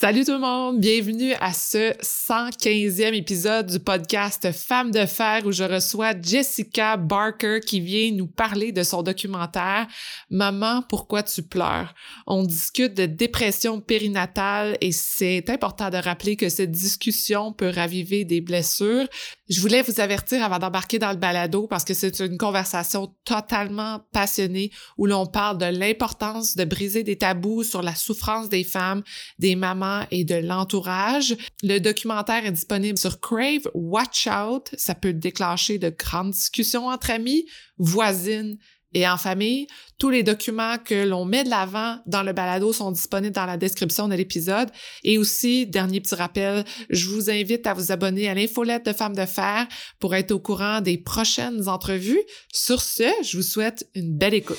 Salut tout le monde, bienvenue à ce 115e épisode du podcast Femmes de fer où je reçois Jessica Barker qui vient nous parler de son documentaire Maman, pourquoi tu pleures? On discute de dépression périnatale et c'est important de rappeler que cette discussion peut raviver des blessures. Je voulais vous avertir avant d'embarquer dans le balado parce que c'est une conversation totalement passionnée où l'on parle de l'importance de briser des tabous sur la souffrance des femmes, des et de l'entourage. Le documentaire est disponible sur Crave. Watch out, ça peut déclencher de grandes discussions entre amis, voisines et en famille. Tous les documents que l'on met de l'avant dans le balado sont disponibles dans la description de l'épisode. Et aussi, dernier petit rappel, je vous invite à vous abonner à l'infolette de Femmes de Fer pour être au courant des prochaines entrevues. Sur ce, je vous souhaite une belle écoute.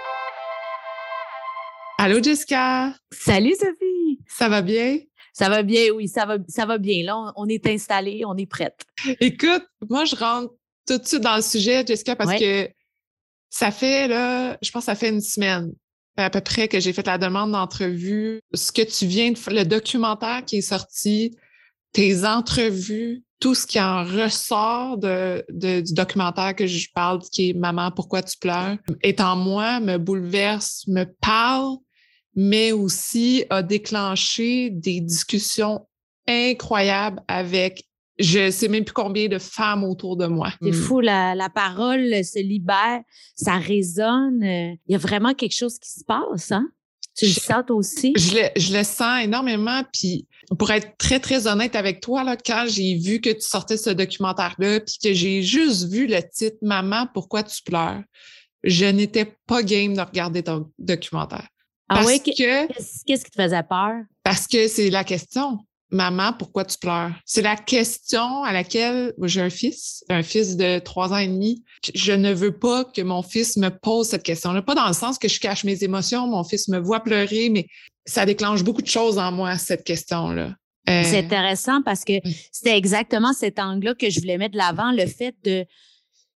Allô, Jessica? Salut, Sophie. Ça va bien? Ça va bien, oui, ça va, ça va bien. Là, on, est installé, on est prête. Écoute, moi, je rentre tout de suite dans le sujet, Jessica, parce que ça fait, là, je pense que ça fait une semaine à peu près que j'ai fait la demande d'entrevue. Ce que tu viens de faire, le documentaire qui est sorti, tes entrevues, tout ce qui en ressort de, du documentaire que je parle, qui est Maman, pourquoi tu pleures, est en moi, me bouleverse, me parle mais aussi a déclenché des discussions incroyables avec je sais même plus combien de femmes autour de moi. C'est hmm. fou, la, la, parole se libère, ça résonne. Il y a vraiment quelque chose qui se passe, hein? Tu le sens aussi? Je le, je le, sens énormément. Puis pour être très, très honnête avec toi, là, quand j'ai vu que tu sortais ce documentaire-là, puis que j'ai juste vu le titre Maman, pourquoi tu pleures? Je n'étais pas game de regarder ton documentaire. Ah oui? Qu'est-ce qui te faisait peur? Parce que c'est la question. Maman, pourquoi tu pleures? C'est la question à laquelle j'ai un fils, un fils de trois ans et demi. Je ne veux pas que mon fils me pose cette question-là. Pas dans le sens que je cache mes émotions, mon fils me voit pleurer, mais ça déclenche beaucoup de choses en moi, cette question-là. C'est euh, intéressant parce que c'était exactement cet angle-là que je voulais mettre de l'avant, le fait de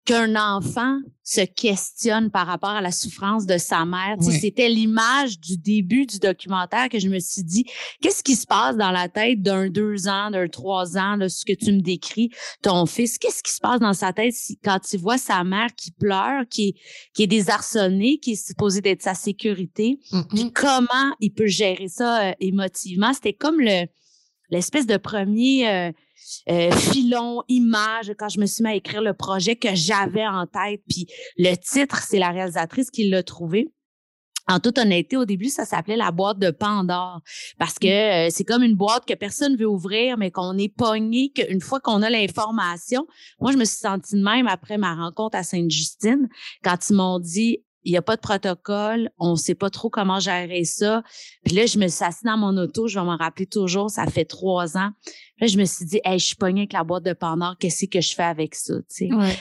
qu'un enfant se questionne par rapport à la souffrance de sa mère. C'était l'image du début du documentaire que je me suis dit, qu'est-ce qui se passe dans la tête d'un deux ans, d'un trois ans, de ce que tu me décris, ton fils, qu'est-ce qui se passe dans sa tête quand il voit sa mère qui pleure, qui est, qui est désarçonnée, qui est supposée d'être sa sécurité, puis comment il peut gérer ça euh, émotivement? C'était comme le l'espèce de premier... Euh, euh, filon, image, quand je me suis mis à écrire le projet que j'avais en tête. Puis le titre, c'est la réalisatrice qui l'a trouvé. En toute honnêteté, au début, ça s'appelait la boîte de Pandore parce que mmh. euh, c'est comme une boîte que personne veut ouvrir, mais qu'on est pogné qu'une fois qu'on a l'information. Moi, je me suis sentie de même après ma rencontre à Sainte-Justine quand ils m'ont dit il n'y a pas de protocole, on ne sait pas trop comment gérer ça. Puis là, je me suis assise dans mon auto, je vais m'en rappeler toujours, ça fait trois ans. Là, je me suis dit, hey, je suis pognée avec la boîte de Pandore, qu'est-ce que je fais avec ça?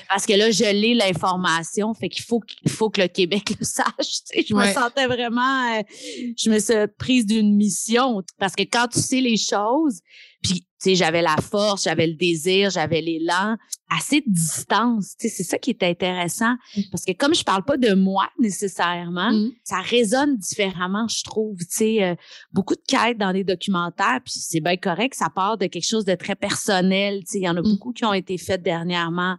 Parce que là, je lis l'information, fait qu'il faut, qu'il faut que le Québec le sache. Je me sentais vraiment, euh, je me suis prise d'une mission. Parce que quand tu sais les choses, puis j'avais la force, j'avais le désir, j'avais l'élan, assez de distance. c'est ça qui est intéressant. Mmh. Parce que comme je parle pas de moi nécessairement, mmh. ça résonne différemment, je trouve. Tu sais, euh, beaucoup de quêtes dans des documentaires, puis c'est bien correct, ça part de quelque chose de très personnel. Tu sais, il y en a mmh. beaucoup qui ont été faites dernièrement.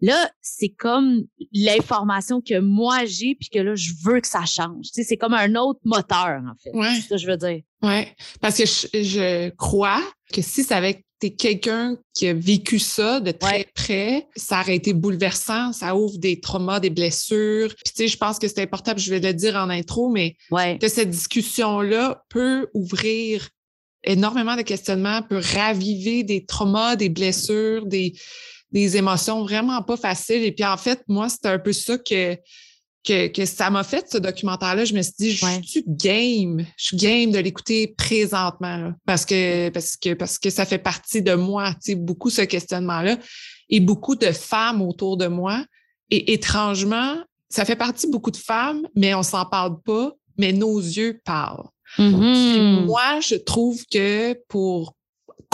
Là, c'est comme l'information que moi j'ai, puis que là, je veux que ça change. Tu sais, c'est comme un autre moteur, en fait. C'est ça que je veux dire. Oui, parce que je, crois que si ça avait été quelqu'un qui a vécu ça de très près, ça aurait été bouleversant, ça ouvre des traumas, des blessures. Puis tu sais, je pense que c'est important, je vais le dire en intro, mais que cette discussion-là peut ouvrir énormément de questionnements, peut raviver des traumas, des blessures, des, des émotions vraiment pas faciles. Et puis en fait, moi, c'était un peu ça que que, que ça m'a fait ce documentaire-là. Je me suis dit, je suis game, je suis game de l'écouter présentement parce que parce que parce que ça fait partie de moi, tu sais, beaucoup ce questionnement-là et beaucoup de femmes autour de moi. Et étrangement, ça fait partie beaucoup de femmes, mais on s'en parle pas, mais nos yeux parlent. Mm-hmm. Moi, je trouve que pour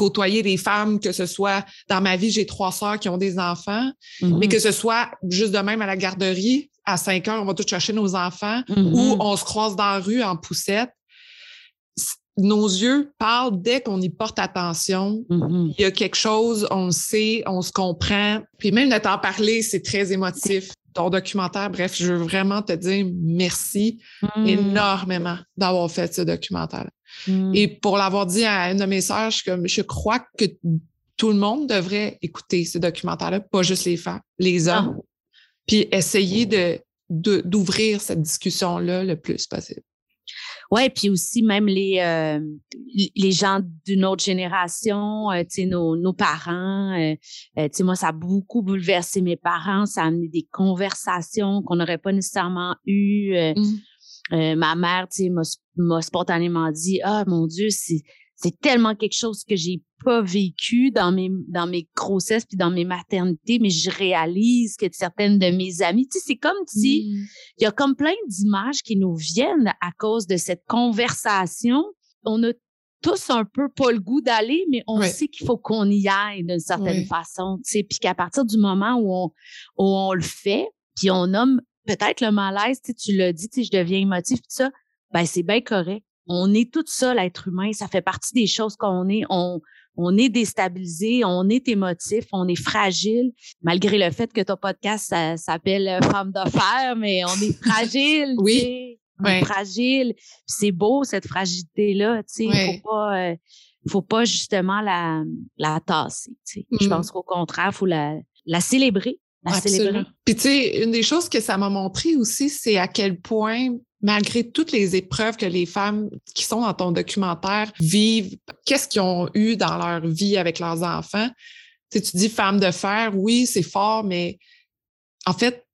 côtoyer des femmes, que ce soit dans ma vie, j'ai trois sœurs qui ont des enfants, mais Mm-hmm. que ce soit juste de même à la garderie, à 5 heures, on va tous chercher nos enfants, Mm-hmm. ou on se croise dans la rue en poussette. Nos yeux parlent dès qu'on y porte attention. Mm-hmm. Il y a quelque chose, on le sait, on se comprend. Puis même de t'en parler, c'est très émotif. Ton documentaire, bref, je veux vraiment te dire merci Mm-hmm. énormément d'avoir fait ce documentaire. Et pour l'avoir dit à une de mes sœurs, je, comme, je crois que tout le monde devrait écouter ce documentaire-là, pas juste les femmes, les hommes, puis essayer de- d'ouvrir cette discussion-là le plus possible. Ouais, puis aussi même les euh, les gens d'une autre génération, euh, tu sais nos, nos parents, euh, euh, tu sais moi ça a beaucoup bouleversé mes parents, ça a amené des conversations qu'on n'aurait pas nécessairement eues. euh, euh, ma mère, tu sais m'a spontanément dit "Ah mon dieu, c'est c'est tellement quelque chose que j'ai pas vécu dans mes dans mes grossesses puis dans mes maternités, mais je réalise que certaines de mes amies, tu sais c'est comme si Mm. il y a comme plein d'images qui nous viennent à cause de cette conversation. On a tous un peu pas le goût d'aller, mais on sait qu'il faut qu'on y aille d'une certaine façon, tu sais, puis qu'à partir du moment où on, où on le fait, puis on nomme peut-être le malaise, tu sais, tu l'as dit, tu je deviens émotif, tout ça, ben c'est bien correct. On est tout ça, l'être humain, ça fait partie des choses qu'on est. On, on est déstabilisé, on est émotif, on est fragile, malgré le fait que ton podcast ça, s'appelle euh, Femme d'affaires, mais on est fragile. Oui. tu sais. On est Ouais. fragile. C'est beau, cette fragilité-là. Tu sais, faut pas, euh, faut pas justement la, la tasser. tu sais. Je Mm. pense qu'au contraire, faut la, la célébrer. La célébrer. Puis tu sais, une des choses que ça m'a montré aussi, c'est à quel point, malgré toutes les épreuves que les femmes qui sont dans ton documentaire vivent, qu'est-ce qu'ils ont eu dans leur vie avec leurs enfants? Tu sais, tu dis femme de fer, oui, c'est fort, mais en fait,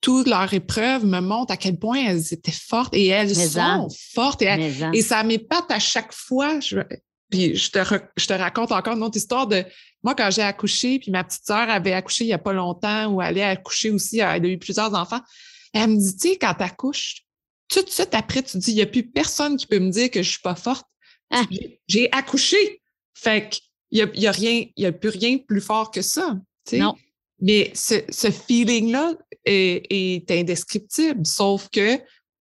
toutes leurs épreuves me montrent à quel point elles étaient fortes et elles Mais sont en. fortes. Et, en. et ça m'épate à chaque fois. Je, puis je te, je te raconte encore une autre histoire de moi quand j'ai accouché, puis ma petite sœur avait accouché il n'y a pas longtemps ou elle allait accoucher aussi, elle a eu plusieurs enfants. Elle me dit, tu sais, quand tu accouches, tout de suite après, tu dis, il n'y a plus personne qui peut me dire que je suis pas forte. Ah. J'ai- accouché. Fait qu'il n'y a, il y a rien, y a plus rien plus fort que ça. tu sais. Non. Mais ce, ce feeling-là est, est indescriptible, sauf que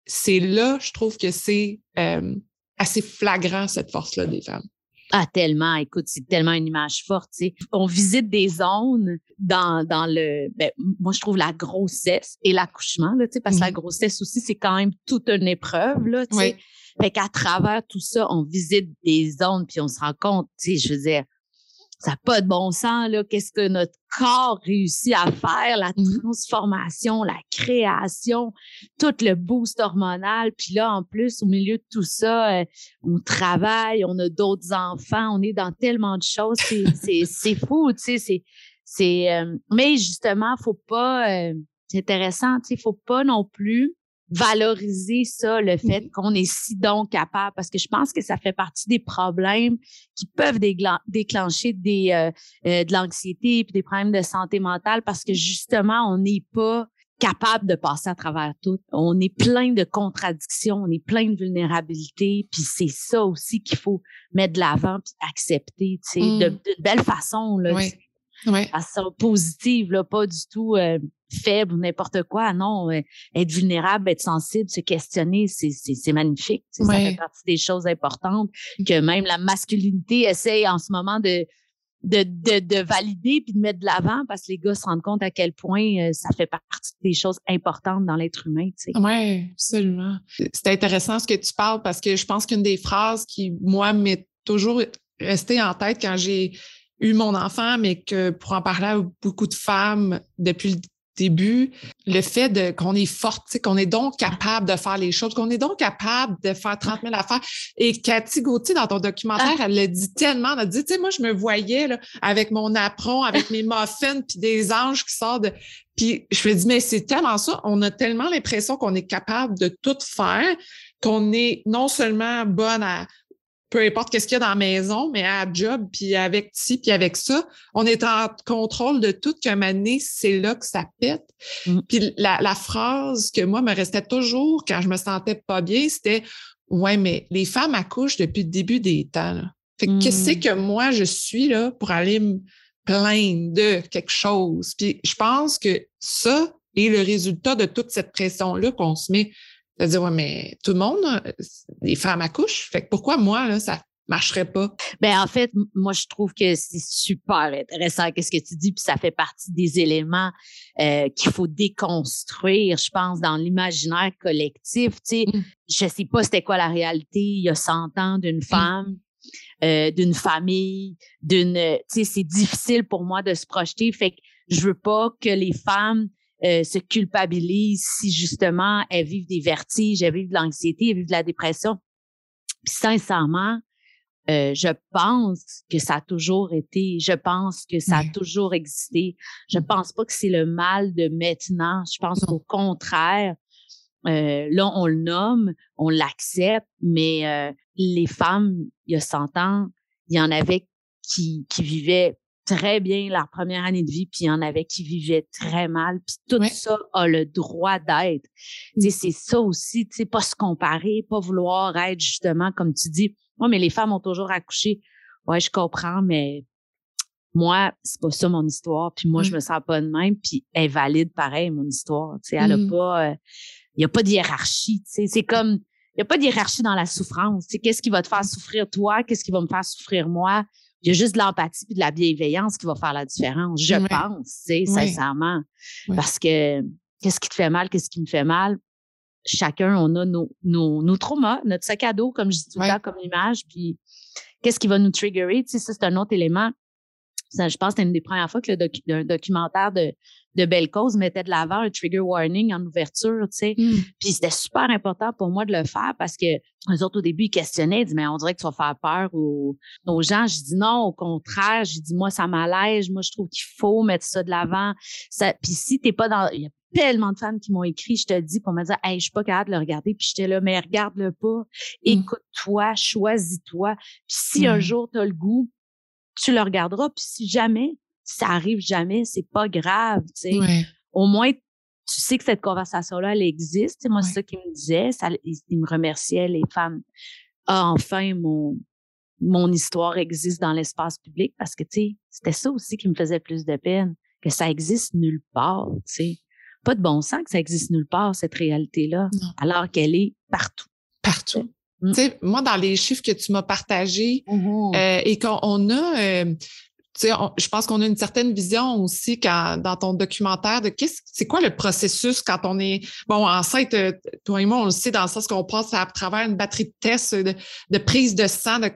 c'est là, je trouve que c'est euh, assez flagrant, cette force-là des femmes. Ah, tellement. Écoute, c'est tellement une image forte. tu sais. On visite des zones dans, dans le. Ben, moi, je trouve la grossesse et l'accouchement, là, tu sais, parce que la grossesse aussi, c'est quand même toute une épreuve. Là, tu sais. Oui. Fait qu'à travers tout ça, on visite des zones, puis on se rend compte, tu sais, je veux dire, ça n'a pas de bon sens, là. Qu'est-ce que notre corps réussit à faire, la Mhm. transformation, la création, tout le boost hormonal. Puis là, en plus, au milieu de tout ça, euh, on travaille, on a d'autres enfants, on est dans tellement de choses. C'est, c'est, c'est fou, tu sais. C'est, c'est, euh, mais justement, faut pas, euh, c'est intéressant, tu sais, faut pas non plus valoriser ça, le fait Mhm. qu'on est si donc capable, parce que je pense que ça fait partie des problèmes qui peuvent déclencher des, euh, euh, de l'anxiété puis des problèmes de santé mentale, parce que justement, on n'est pas capable de passer à travers tout. On est plein de contradictions, on est plein de vulnérabilités, puis c'est ça aussi qu'il faut mettre de l'avant puis accepter, tu sais, de, Mm. de belle façon, là, Oui. Oui. façon positive, là, pas du tout euh, faible ou n'importe quoi. Non, euh, être vulnérable, être sensible, se questionner, c'est, magnifique. tu sais, Ça Ouais. fait partie des choses importantes que même la masculinité essaye en ce moment de, de, de, de valider puis de mettre de l'avant parce que les gars se rendent compte à quel point euh, ça fait partie des choses importantes dans l'être humain. Tu sais. Oui, absolument. C'est intéressant ce que tu parles parce que je pense qu'une des phrases qui, moi, m'est toujours restée en tête quand j'ai eu mon enfant, mais que pour en parler à beaucoup de femmes depuis le début, le fait de qu'on est forte, qu'on est donc capable de faire les choses, qu'on est donc capable de faire 30 000 affaires. Et Cathy Gauthier, dans ton documentaire, elle le dit tellement, elle a dit, tu sais, moi, je me voyais là, avec mon apron, avec mes muffins, puis des anges qui sortent de... Puis je me dis, mais c'est tellement ça, on a tellement l'impression qu'on est capable de tout faire, qu'on est non seulement bonne à peu importe qu'est-ce qu'il y a dans la maison, mais à job, puis avec ci, puis avec ça, on est en contrôle de tout, qu'un moment c'est là que ça pète. Mm. Puis la, phrase que moi me restait toujours quand je me sentais pas bien, c'était « Ouais, mais les femmes accouchent depuis le début des temps. Fait que qu'est-ce mm. que moi, je suis là pour aller me plaindre de quelque chose? Puis je pense que ça est le résultat de toute cette pression-là qu'on se met de dire, ouais, mais tout le monde, euh, les femmes accouchent. Fait que pourquoi moi, là, ça marcherait pas? Ben, en fait, moi, je trouve que c'est super intéressant qu'est-ce que tu dis, puis ça fait partie des éléments euh, qu'il faut déconstruire, je pense, dans l'imaginaire collectif. Tu sais, mmh. je sais pas c'était quoi la réalité il y a 100 ans d'une mmh. femme. Euh, d'une famille, d'une, tu sais, c'est difficile pour moi de se projeter. Fait que je veux pas que les femmes euh, se culpabilisent si justement elles vivent des vertiges, elles vivent de l'anxiété, elles vivent de la dépression. Puis sincèrement, euh, je pense que ça a toujours été, je pense que ça a toujours existé. Je pense pas que c'est le mal de maintenant. Je pense qu'au contraire, euh, là, on le nomme, on l'accepte, mais euh, les femmes, il y a 100 ans, il y en avait qui, qui vivaient très bien leur première année de vie, puis il y en avait qui vivaient très mal, puis tout ça a le droit d'être. Mmh. C'est ça aussi, tu sais, pas se comparer, pas vouloir être justement, comme tu dis, moi, mais les femmes ont toujours accouché. Ouais, je comprends, mais moi, c'est pas ça mon histoire, puis moi, je mmh. me sens pas de même, puis elle est valide pareil, mon histoire. Tu sais, elle a mmh. pas... Euh, il y a pas de hiérarchie, tu sais, c'est comme... Il n'y a pas de hiérarchie dans la souffrance. Qu'est-ce qui va te faire souffrir toi? Qu'est-ce qui va me faire souffrir moi? Il y a juste de l'empathie et de la bienveillance qui va faire la différence, je pense, sincèrement. Parce que qu'est-ce qui te fait mal, qu'est-ce qui me fait mal? Chacun, on a nos, nos, nos traumas, notre sac à dos, comme je dis tout le temps, comme image, puis qu'est-ce qui va nous triggerer? Tu sais, ça, c'est un autre élément. Je pense que c'est une des premières fois que le documentaire de, de belle cause mettait de l'avant un trigger warning en ouverture, tu sais. Mmh. Puis c'était super important pour moi de le faire parce que les autres au début ils questionnaient, ils disaient mais on dirait que tu vas faire peur aux, aux gens. Je dis non, au contraire, je dis moi ça m'allège, moi je trouve qu'il faut mettre ça de l'avant. Ça, puis si t'es pas dans, il y a tellement de femmes qui m'ont écrit, je te dis pour me dire hey je suis pas capable de le regarder, puis j'étais là mais regarde-le pas, mmh. écoute-toi, choisis-toi. Puis si un mmh. jour tu as le goût, tu le regarderas. Puis si jamais ça arrive jamais, c'est pas grave, tu sais. Au moins, tu sais que cette conversation-là, elle existe. moi, c'est ça qu'il me disait. Ça, il, me remerciait, les femmes. Ah, enfin, mon, mon histoire existe dans l'espace public parce que, tu sais, c'était ça aussi qui me faisait plus de peine, que ça existe nulle part, tu sais. Pas de bon sens que ça existe nulle part, cette réalité-là, alors qu'elle est partout. Partout. Mm. Moi, dans les chiffres que tu m'as partagés, mmh euh, et qu'on a, euh, sais, je pense qu'on a une certaine vision aussi quand, dans ton documentaire de qu'est-ce, c'est quoi le processus quand on est, bon, enceinte, euh, toi et moi, on le sait dans le sens qu'on passe à travers une batterie de tests de, prise de sang, de,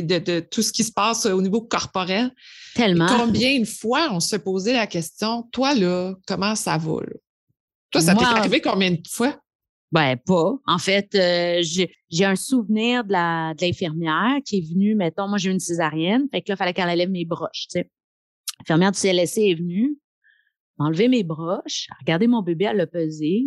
de, de, tout ce qui se passe au niveau corporel. Tellement. combien de fois on se posait la question, toi, là, comment ça va, Toi, ça t'est arrivé combien de fois? Ben, pas. En fait, euh, j'ai un souvenir de la de l'infirmière qui est venue, mettons, moi j'ai eu une césarienne, fait que là, il fallait qu'elle enlève mes broches, tu sais. L'infirmière du CLSC est venue, enlever mes broches, regarder mon bébé, elle l'a pesé.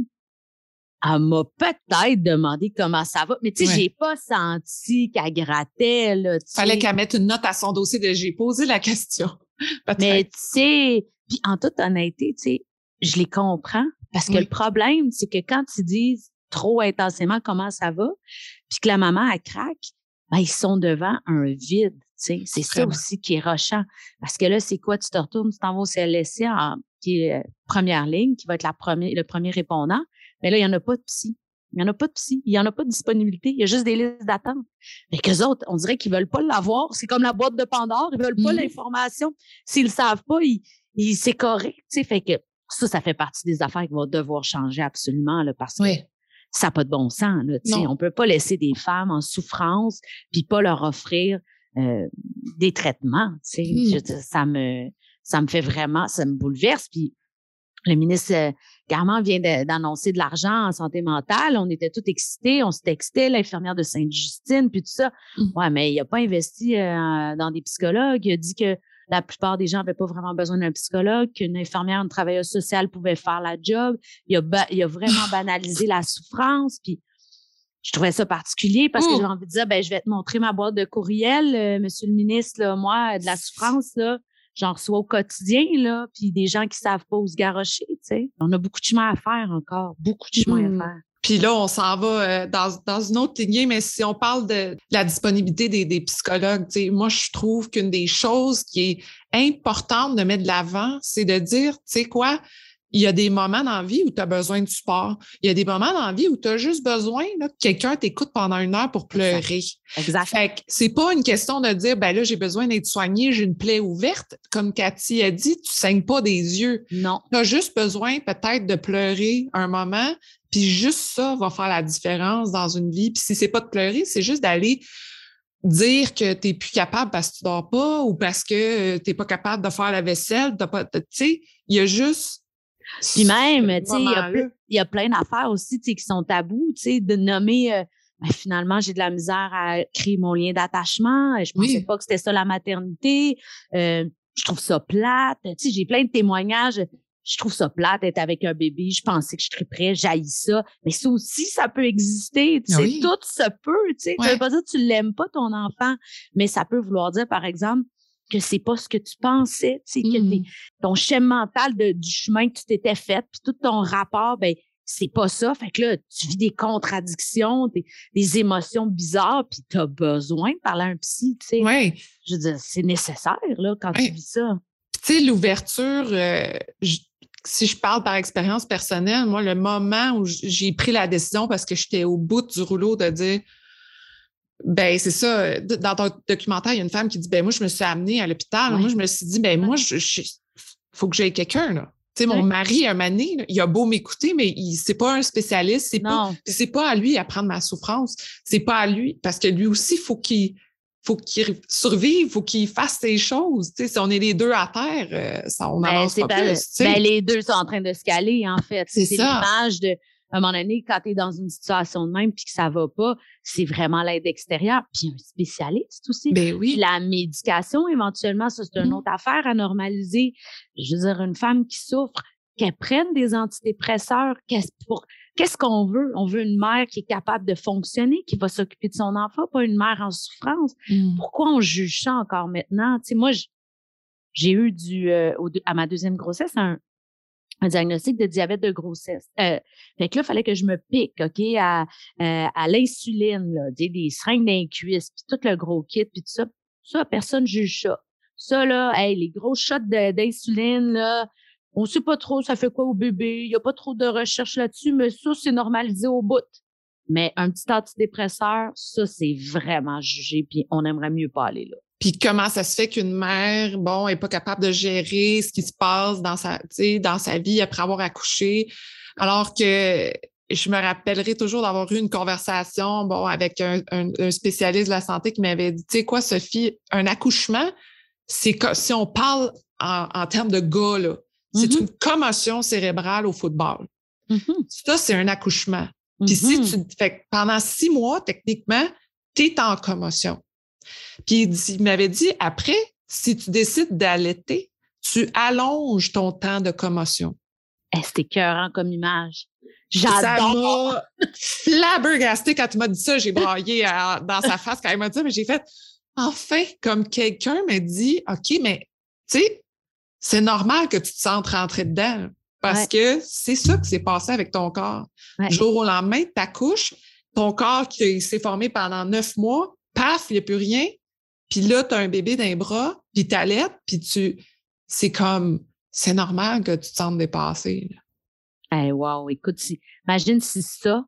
Elle m'a peut-être demandé comment ça va, mais tu sais, j'ai pas senti qu'elle grattait, là, Fallait qu'elle mette une note à son dossier de j'ai posé la question. mais tu sais, puis en toute honnêteté, tu sais, je les comprends parce que le problème, c'est que quand ils disent trop intensément comment ça va, puis que la maman, elle craque, ben, ils sont devant un vide. C'est ça aussi qui est rochant. Parce que là, c'est quoi? Tu te retournes, tu t'en vas au CLSC, qui est euh, première ligne, qui va être la première, le premier répondant. Mais là, il n'y en a pas de psy. Il n'y en a pas de psy. Il n'y en a pas de disponibilité. Il y a juste des listes d'attente. Mais qu'eux autres, on dirait qu'ils veulent pas l'avoir. C'est comme la boîte de Pandore. Ils veulent pas mmh l'information. S'ils le savent pas, ils, ils c'est correct. Fait que ça, ça fait partie des affaires qui vont devoir changer absolument là, parce que ça n'a pas de bon sens. Là, on ne peut pas laisser des femmes en souffrance puis pas leur offrir euh, des traitements. Mmh. ça me ça me fait vraiment, ça me bouleverse. Puis le ministre euh, Garman vient d'annoncer de, l'argent en santé mentale. On était tous excités, on se textait, l'infirmière de Sainte-Justine, puis tout ça. Mmh. Ouais, mais il n'a pas investi euh, dans des psychologues. Il a dit que la plupart des gens n'avaient pas vraiment besoin d'un psychologue, qu'une infirmière, une travailleuse sociale pouvait faire la job. Il a, il a vraiment banalisé la souffrance. Puis je trouvais ça particulier parce que mmh. j'ai envie de dire, ben, je vais te montrer ma boîte de courriel, euh, monsieur le ministre, là, moi, de la souffrance, là, j'en reçois au quotidien, là, puis des gens qui savent pas où se garrocher, tu sais. On a beaucoup de chemin à faire encore, beaucoup de chemin à mmh. faire. Puis là, on s'en va euh, dans, dans, une autre lignée, mais si on parle de la disponibilité des, des psychologues, moi, je trouve qu'une des choses qui est importante de mettre de l'avant, c'est de dire, tu sais quoi, il y a des moments dans la vie où tu as besoin de support. Il y a des moments dans la vie où tu as juste besoin là, que quelqu'un t'écoute pendant une heure pour pleurer. Exact. Fait que c'est pas une question de dire, ben là, j'ai besoin d'être soigné, j'ai une plaie ouverte. Comme Cathy a dit, tu saignes pas des yeux. Non. Tu as juste besoin peut-être de pleurer un moment, puis juste ça va faire la différence dans une vie. Puis si c'est pas de pleurer, c'est juste d'aller dire que tu n'es plus capable parce que tu dors pas ou parce que tu n'es pas capable de faire la vaisselle. Tu sais, il y a juste puis même, tu sais, il y, a plein d'affaires aussi, tu sais, qui sont tabous, tu sais, de nommer, euh, ben, finalement, j'ai de la misère à créer mon lien d'attachement. Je pensais pas que c'était ça la maternité. Euh, je trouve ça plate. Tu sais, j'ai plein de témoignages. Je trouve ça plate d'être avec un bébé. Je pensais que je serais prêt, j'haïs ça. Mais ça aussi, ça peut exister. Tu sais, tout se peut. Tu sais, ça veut pas dire que tu l'aimes pas, ton enfant. Mais ça peut vouloir dire, par exemple, que c'est pas ce que tu pensais, sais, que mmh. ton schéma mental de, du chemin que tu t'étais fait, puis tout ton rapport, ben c'est pas ça. Fait que là, tu vis des contradictions, des, des émotions bizarres, puis tu as besoin de parler à un psy, tu sais. Oui. Je veux dire, c'est nécessaire, là, quand tu vis ça. Tu sais, l'ouverture, euh, si je parle par expérience personnelle, moi, le moment où j'ai pris la décision parce que j'étais au bout du rouleau de dire ben, c'est ça. Dans ton documentaire, il y a une femme qui dit Ben, moi, je me suis amenée à l'hôpital. Moi, je me suis dit Ben, moi, il faut que j'aie quelqu'un, là. Tu sais, mon mari, un mané, il a beau m'écouter, mais il c'est pas un spécialiste. C'est pas, c'est pas à lui à prendre ma souffrance. C'est pas à lui, parce que lui aussi, faut qu'il faut qu'il survive, faut qu'il fasse ses choses. Tu sais, si on est les deux à terre, euh, ça, on ben, avance pas, plus. Ben, les deux sont en train de se caler, en fait. C'est l'image de à un moment donné, quand tu es dans une situation de même puis que ça va pas, c'est vraiment l'aide extérieure. Puis un spécialiste aussi. Ben oui. Puis la médication, éventuellement, ça, c'est une mmh. autre affaire à normaliser. Je veux dire, une femme qui souffre, qu'elle prenne des antidépresseurs, qu'est-ce qu'on veut? On veut une mère qui est capable de fonctionner, qui va s'occuper de son enfant, pas une mère en souffrance. Mmh. Pourquoi on juge ça encore maintenant? Tu sais, moi, j'ai eu du, euh, à ma deuxième grossesse un, un diagnostic de diabète de grossesse. Euh, fait que là, il fallait que je me pique, OK, à, euh, à l'insuline, là, des, des seringues d'un cuisse, puis tout le gros kit, puis tout ça. Ça, personne juge ça. Ça, là, hey, les gros shots d'insuline, là, on sait pas trop ça fait quoi au bébé, il y a pas trop de recherche là-dessus, mais ça, c'est normalisé au bout. Mais un petit antidépresseur, ça, c'est vraiment jugé, puis on aimerait mieux pas aller là. Puis comment ça se fait qu'une mère, bon, est pas capable de gérer ce qui se passe dans sa, dans sa vie après avoir accouché, alors que je me rappellerai toujours d'avoir eu une conversation, bon, avec un, spécialiste de la santé qui m'avait dit, tu sais quoi, Sophie, un accouchement, c'est si on parle en, termes de gars, là, c'est mm-hmm. une commotion cérébrale au football. Mm-hmm. Ça, c'est un accouchement. Puis si mm-hmm. tu fait pendant six mois, techniquement, tu es en commotion. Puis il, m'avait dit, après, si tu décides d'allaiter, tu allonges ton temps de commotion. Eh, C'était écœurant comme image. J'adore. Ça m'a flabbergasté quand tu m'as dit ça. J'ai braillé dans sa face quand il m'a dit ça, mais j'ai fait enfin, comme quelqu'un m'a dit, OK, mais tu sais, c'est normal que tu te sentes rentré dedans parce que c'est ça qui s'est passé avec ton corps. Jour au lendemain, tu accouches, ton corps qui s'est formé pendant neuf mois, paf, il n'y a plus rien. Puis là, tu as un bébé d'un bras, puis tu allaites, puis tu. C'est comme. C'est normal que tu te sentes dépassé. Eh wow, écoute, imagine si ça,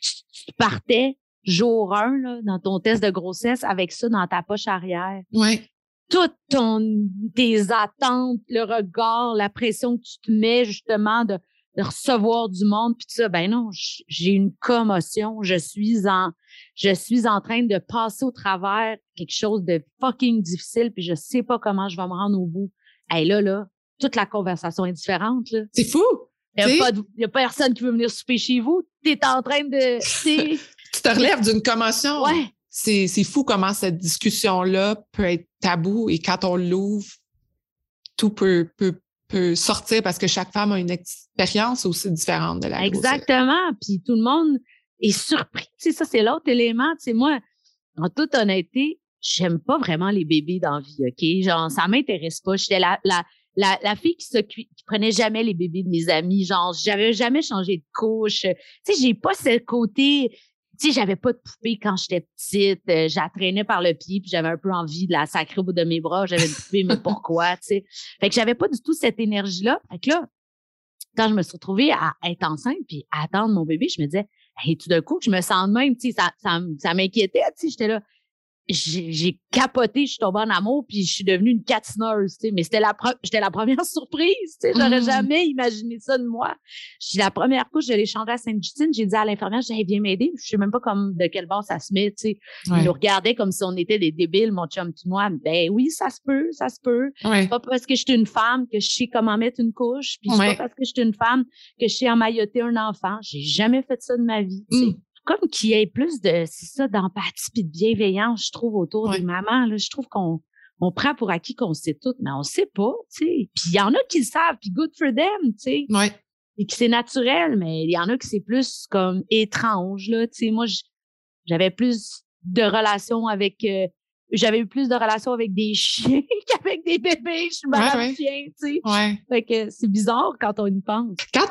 tu partais jour 1 là, dans ton test de grossesse avec ça dans ta poche arrière. Oui. Toutes ton, tes attentes, le regard, la pression que tu te mets justement de, de recevoir du monde, puis tout ça, ben non, j'ai une commotion, je suis en, je suis en train de passer au travers quelque chose de fucking difficile, puis je sais pas comment je vais me rendre au bout. Hey, là, là, toute la conversation est différente. C'est fou! Il n'y a, pas personne qui veut venir souper chez vous. Tu es en train de. tu te relèves d'une commotion. Ouais. C'est fou comment cette discussion-là peut être tabou et quand on l'ouvre, tout peut, peut, peut sortir parce que chaque femme a une expérience aussi différente de la Exactement. Puis tout le monde est surpris. Tu ça, c'est l'autre élément. Tu sais, moi, en toute honnêteté, j'aime pas vraiment les bébés dans vie, OK? Genre, ça m'intéresse pas. J'étais la, la, la, la fille qui, qui prenait jamais les bébés de mes amis. Genre, j'avais jamais changé de couche. Tu sais, j'ai pas ce côté tu sais, j'avais pas de poupée quand j'étais petite. Euh, j'attraînais par le pied, puis j'avais un peu envie de la sacrer au bout de mes bras. J'avais une poupée, mais pourquoi, tu sais? Fait que j'avais pas du tout cette énergie-là. Fait que là, quand je me suis retrouvée à être enceinte puis à attendre mon bébé, je me disais, hey, tout d'un coup, je me sens de même, tu sais, ça, ça, ça m'inquiétait, tu sais, j'étais là j'ai capoté, je suis tombée en amour, puis je suis devenue une catineuse, tu sais. Mais c'était la, j'étais la première surprise, tu sais. J'aurais mmh. jamais imaginé ça de moi. J'ai la première couche, je l'ai changée à Sainte-Justine. J'ai dit à l'infirmière, j'ai viens m'aider. Je sais même pas comme de quel bord ça se met, tu sais. Ils nous regardaient comme si on était des débiles, mon chum puis moi. Ben oui, ça se peut, ça se peut. Ouais. Pas parce que je suis une femme que je sais comment mettre une couche, puis pas parce que je suis une femme que je sais emmailloter un enfant. J'ai jamais fait ça de ma vie, tu sais. Mmh comme qu'il y ait plus de, c'est ça, d'empathie puis de bienveillance, je trouve, autour des mamans. Là, je trouve qu'on on prend pour acquis qu'on sait tout, mais on sait pas, tu sais. Puis il y en a qui le savent, puis good for them, tu sais. Ouais. Et que c'est naturel, mais il y en a qui c'est plus comme étrange, là, tu sais. Moi, j'avais plus de relations avec euh, j'avais eu plus de relations avec des chiens qu'avec des bébés. Je suis madame chien, tu sais. Ouais. Fait que c'est bizarre quand on y pense. Quand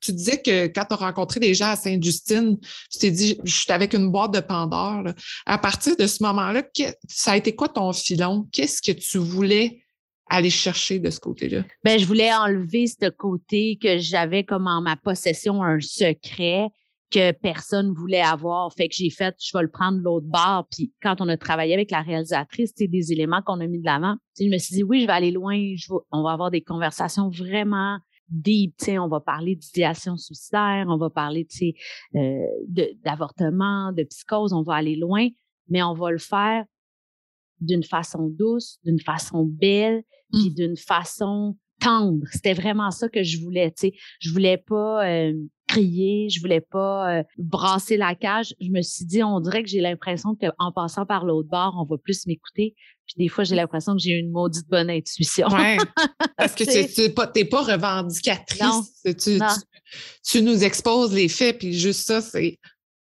tu disais que quand tu as rencontré des gens à Sainte-Justine, tu t'es dit, je suis avec une boîte de Pandore. À partir de ce moment-là, ça a été quoi ton filon? Qu'est-ce que tu voulais aller chercher de ce côté-là? Ben, je voulais enlever ce côté que j'avais comme en ma possession un secret que personne voulait avoir. Fait que j'ai fait, je vais le prendre l'autre bord. Puis quand on a travaillé avec la réalisatrice, c'est des éléments qu'on a mis de l'avant. Je me suis dit, oui, je vais aller loin. Je on va avoir des conversations vraiment deep. On va parler d'idéation suicidaire, on va parler euh, d'avortement, de, de psychose. On va aller loin, mais on va le faire d'une façon douce, d'une façon belle, puis mmh. d'une façon tendre. C'était vraiment ça que je voulais. Tu sais, je voulais pas euh, crier, je voulais pas euh, brasser la cage. Je me suis dit, on dirait que j'ai l'impression qu'en passant par l'autre bord, on va plus m'écouter. Puis des fois, j'ai l'impression que j'ai une maudite bonne intuition. Ouais, parce que tu n'es pas, pas revendicatrice. Tu, Tu, nous exposes les faits, puis juste ça, c'est.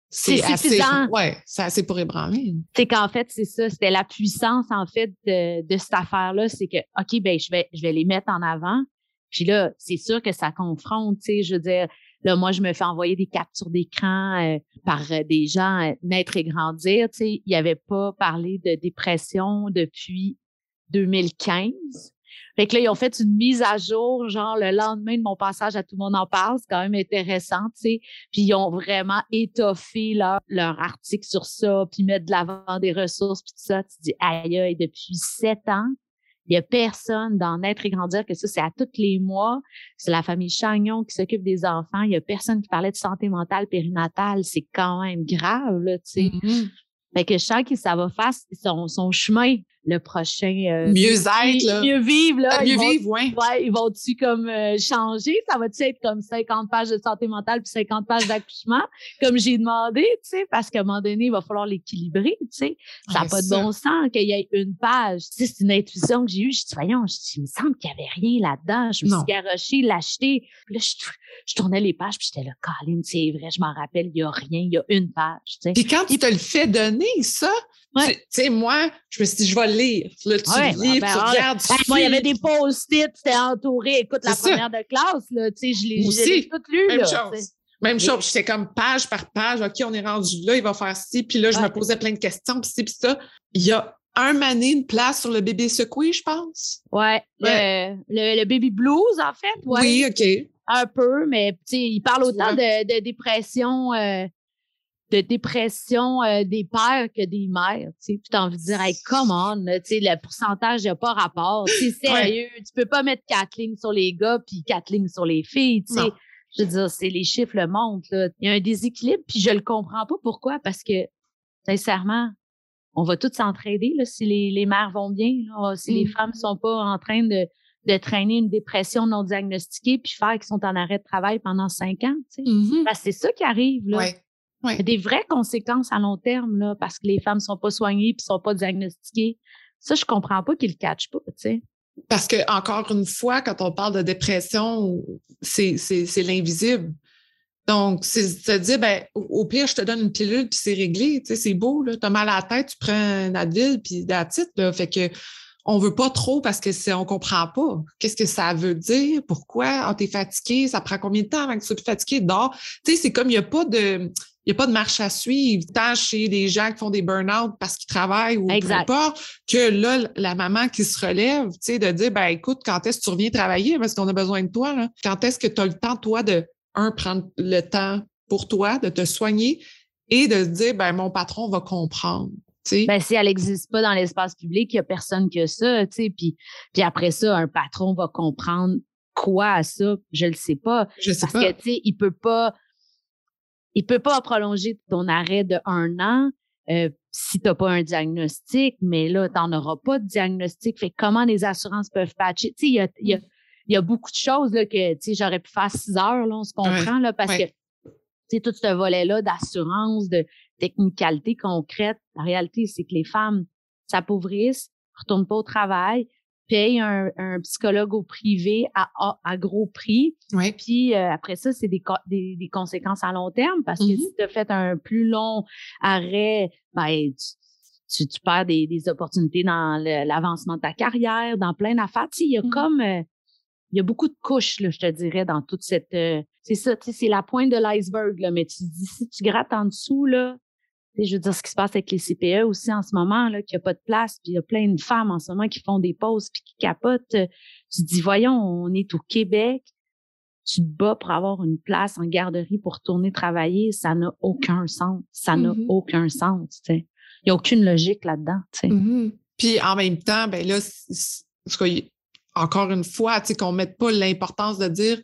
C'est assez, ouais, c'est assez pour ébranler. C'est qu'en fait, c'est ça, c'était la puissance, en fait, de, de cette affaire-là. C'est que, OK, ben, je vais, je vais les mettre en avant. Puis là, c'est sûr que ça confronte, tu sais, je veux dire, Là, moi, je me fais envoyer des captures d'écran euh, par euh, des gens euh, naître et grandir. Tu sais, il n'y avait pas parlé de dépression depuis 2015. Fait que là, ils ont fait une mise à jour, genre le lendemain de mon passage à Tout le monde en parle. C'est quand même intéressant, tu sais. Puis ils ont vraiment étoffé leur, leur article sur ça, puis mettre de l'avant des ressources, puis tout ça. Tu dis, aïe, aïe, depuis sept ans, il y a personne dans Naître et grandir que ça, c'est à tous les mois. C'est la famille Chagnon qui s'occupe des enfants. Il y a personne qui parlait de santé mentale périnatale. C'est quand même grave, là, tu sais. Mm-hmm. Fait que je sens que ça va faire son, son chemin le prochain euh, mieux être là. mieux vivre là mieux vivre ouais. ouais ils vont tu comme euh, changer? Ça va tu être comme 50 pages de santé mentale puis 50 pages d'accouchement comme j'ai demandé tu sais? Parce qu'à un moment donné il va falloir l'équilibrer tu sais. Ça n'a pas de bon sens qu'il y ait une page. Tu sais c'est une intuition que j'ai eue. Je dis voyons je il me semble qu'il y avait rien là-dedans. Je me suis garochée l'acheter là je, je, tournais les pages puis j'étais là Colin c'est vrai je m'en rappelle il y a rien il y a une page tu sais. Puis quand tu te le fais donner ça tu sais, moi, je me suis dit, je vais lire. Là, tu ouais, lis, ben, tu regardes, tu Moi, il y avait des post-it, c'était entouré. Écoute, la première de classe, là, tu sais, je l'ai tout lu. Même là, chose. Même chose, j'étais comme page par page, OK, on est rendu là, il va faire ci, puis là, je me posais plein de questions, puis ci, puis ça. Il y a un mané, une place sur le bébé secoué, je pense. Ouais, Le, le, baby blues, en fait. Ouais. Oui, OK. Un peu, mais tu sais, il parle autant de, de, dépression euh, de dépression euh, des pères que des mères. Tu sais, as envie de dire, hey, come on, tu sais, le pourcentage n'a pas rapport. C'est sérieux. Tu peux pas mettre quatre lignes sur les gars puis quatre lignes sur les filles. Tu sais. Je veux dire, c'est les chiffres le montrent. Là. Il y a un déséquilibre, puis je le comprends pas pourquoi, parce que sincèrement, on va tous s'entraider là, si les, les mères vont bien, là, si les femmes sont pas en train de, de traîner une dépression non diagnostiquée puis faire qu'ils sont en arrêt de travail pendant cinq ans. Tu sais. Mhm. c'est ça qui arrive. Là. Ouais. Ouais. Il y a des vraies conséquences à long terme là, parce que les femmes sont pas soignées puis sont pas diagnostiquées. Ça, je comprends pas qu'ils le catchent pas. Tu sais. Parce que, encore une fois, quand on parle de dépression, c'est c'est l'invisible. Donc, c'est se dire, ben, au pire, je te donne une pilule, puis c'est réglé. Tu sais, c'est beau, là. T'as mal à la tête, tu prends un Advil, puis d'attitude, là. Fait que on veut pas trop parce que c'est on comprend pas. Qu'est-ce que ça veut dire? Pourquoi? Ah, t'es fatigué, ça prend combien de temps avant que tu sois plus fatigué? Dors. Tu sais, c'est comme il n'y a pas de. Il n'y a pas de marche à suivre, tant chez des gens qui font des burn-out parce qu'ils travaillent ou peu importe, que là, la maman qui se relève, tu sais, de dire, ben écoute, quand est-ce que tu reviens travailler? Parce qu'on a besoin de toi, là? Quand est-ce que tu as le temps, toi, de, un, prendre le temps pour toi, de te soigner et de se dire, ben mon patron va comprendre. Ben, si elle n'existe pas dans l'espace public, il n'y a personne que ça, tu sais. Puis, puis après ça, un patron va comprendre quoi à ça, je ne le sais pas. je sais Parce pas. que, tu sais, il peut pas, il peut pas prolonger ton arrêt de un an euh, si tu n'as pas un diagnostic, mais là, tu n'en auras pas de diagnostic. Fait que comment les assurances peuvent patcher? Tu sais, il y a, il y, a, il y a beaucoup de choses là, que, tu sais, j'aurais pu faire six heures, là, on se comprend, là, parce ouais. que, tu sais, tout ce volet-là d'assurance, de technicalité concrète, la réalité, c'est que les femmes s'appauvrissent, retournent pas au travail, payent un, un psychologue au privé à, à, à gros prix, Ouais. puis euh, après ça, c'est des, des, des conséquences à long terme parce que Mhm. si tu as fait un plus long arrêt, ben, tu, tu, tu perds des, des opportunités dans l'avancement de ta carrière, dans plein d'affaires. Tu sais, il y a Mhm. comme, euh, il y a beaucoup de couches, là, je te dirais, dans toute cette... euh, c'est ça, tu sais, c'est la pointe de l'iceberg, là, mais tu te dis, si tu grattes en dessous, là, je veux dire, ce qui se passe avec les CPE aussi en ce moment, là, qu'il n'y a pas de place, puis il y a plein de femmes en ce moment qui font des pauses puis qui capotent. euh, Tu te dis, voyons, on est au Québec, tu te bats pour avoir une place en garderie pour retourner travailler, ça n'a aucun sens. Ça n'a Mhm. aucun sens, tu sais. Il n'y a aucune logique là-dedans, tu sais. Mhm. Puis en même temps, ben là, encore une fois, tu sais, qu'on ne mette pas l'importance de dire,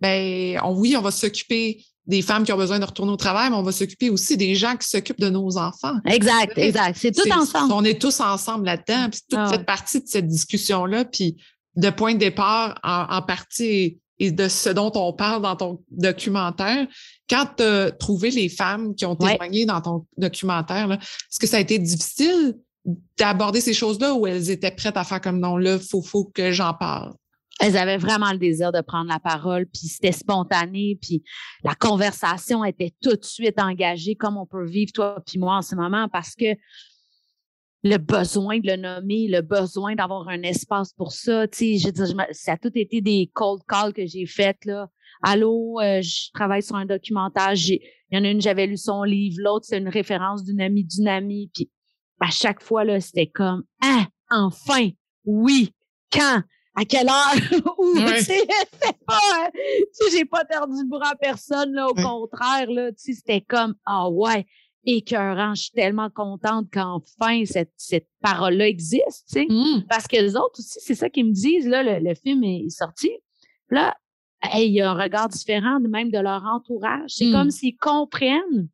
ben on- oui, on va s'occuper des femmes qui ont besoin de retourner au travail, mais on va s'occuper aussi des gens qui s'occupent de nos enfants. Exact, exact. C'est tout ensemble. On est tous ensemble là-dedans, puis toute Ah cette partie de cette discussion-là, puis de point de départ, en, en partie, et de ce dont on parle dans ton documentaire, quand tu as trouvé les femmes qui ont Ouais. témoigné dans ton documentaire, là, est-ce que ça a été difficile d'aborder ces choses-là ou elles étaient prêtes à faire comme non, là, il faut, faut que j'en parle? Elles avaient vraiment le désir de prendre la parole, puis c'était spontané, puis la conversation était tout de suite engagée, comme on peut vivre toi puis moi en ce moment, parce que le besoin de le nommer, le besoin d'avoir un espace pour ça, tu sais, je je ça a tout été des cold calls que j'ai faites là. Allô, euh, je travaille sur un documentaire, il y en a une, j'avais lu son livre, l'autre c'est une référence d'une amie d'une amie, puis à chaque fois là, c'était comme ah, enfin, oui, quand, à quelle heure, ou Ouais. tu sais, c'est pas, euh, tu sais, j'ai pas perdu le bras à personne là, au Ouais. contraire là, tu sais, c'était comme ah ouais, écœurant, je suis tellement contente qu'enfin cette cette parole-là existe, tu sais. Hum, Parce que les autres aussi, c'est ça qu'ils me disent, là, le, le film est sorti. Là, hey, il y a un regard différent de même de leur entourage. C'est Mm. comme s'ils comprennent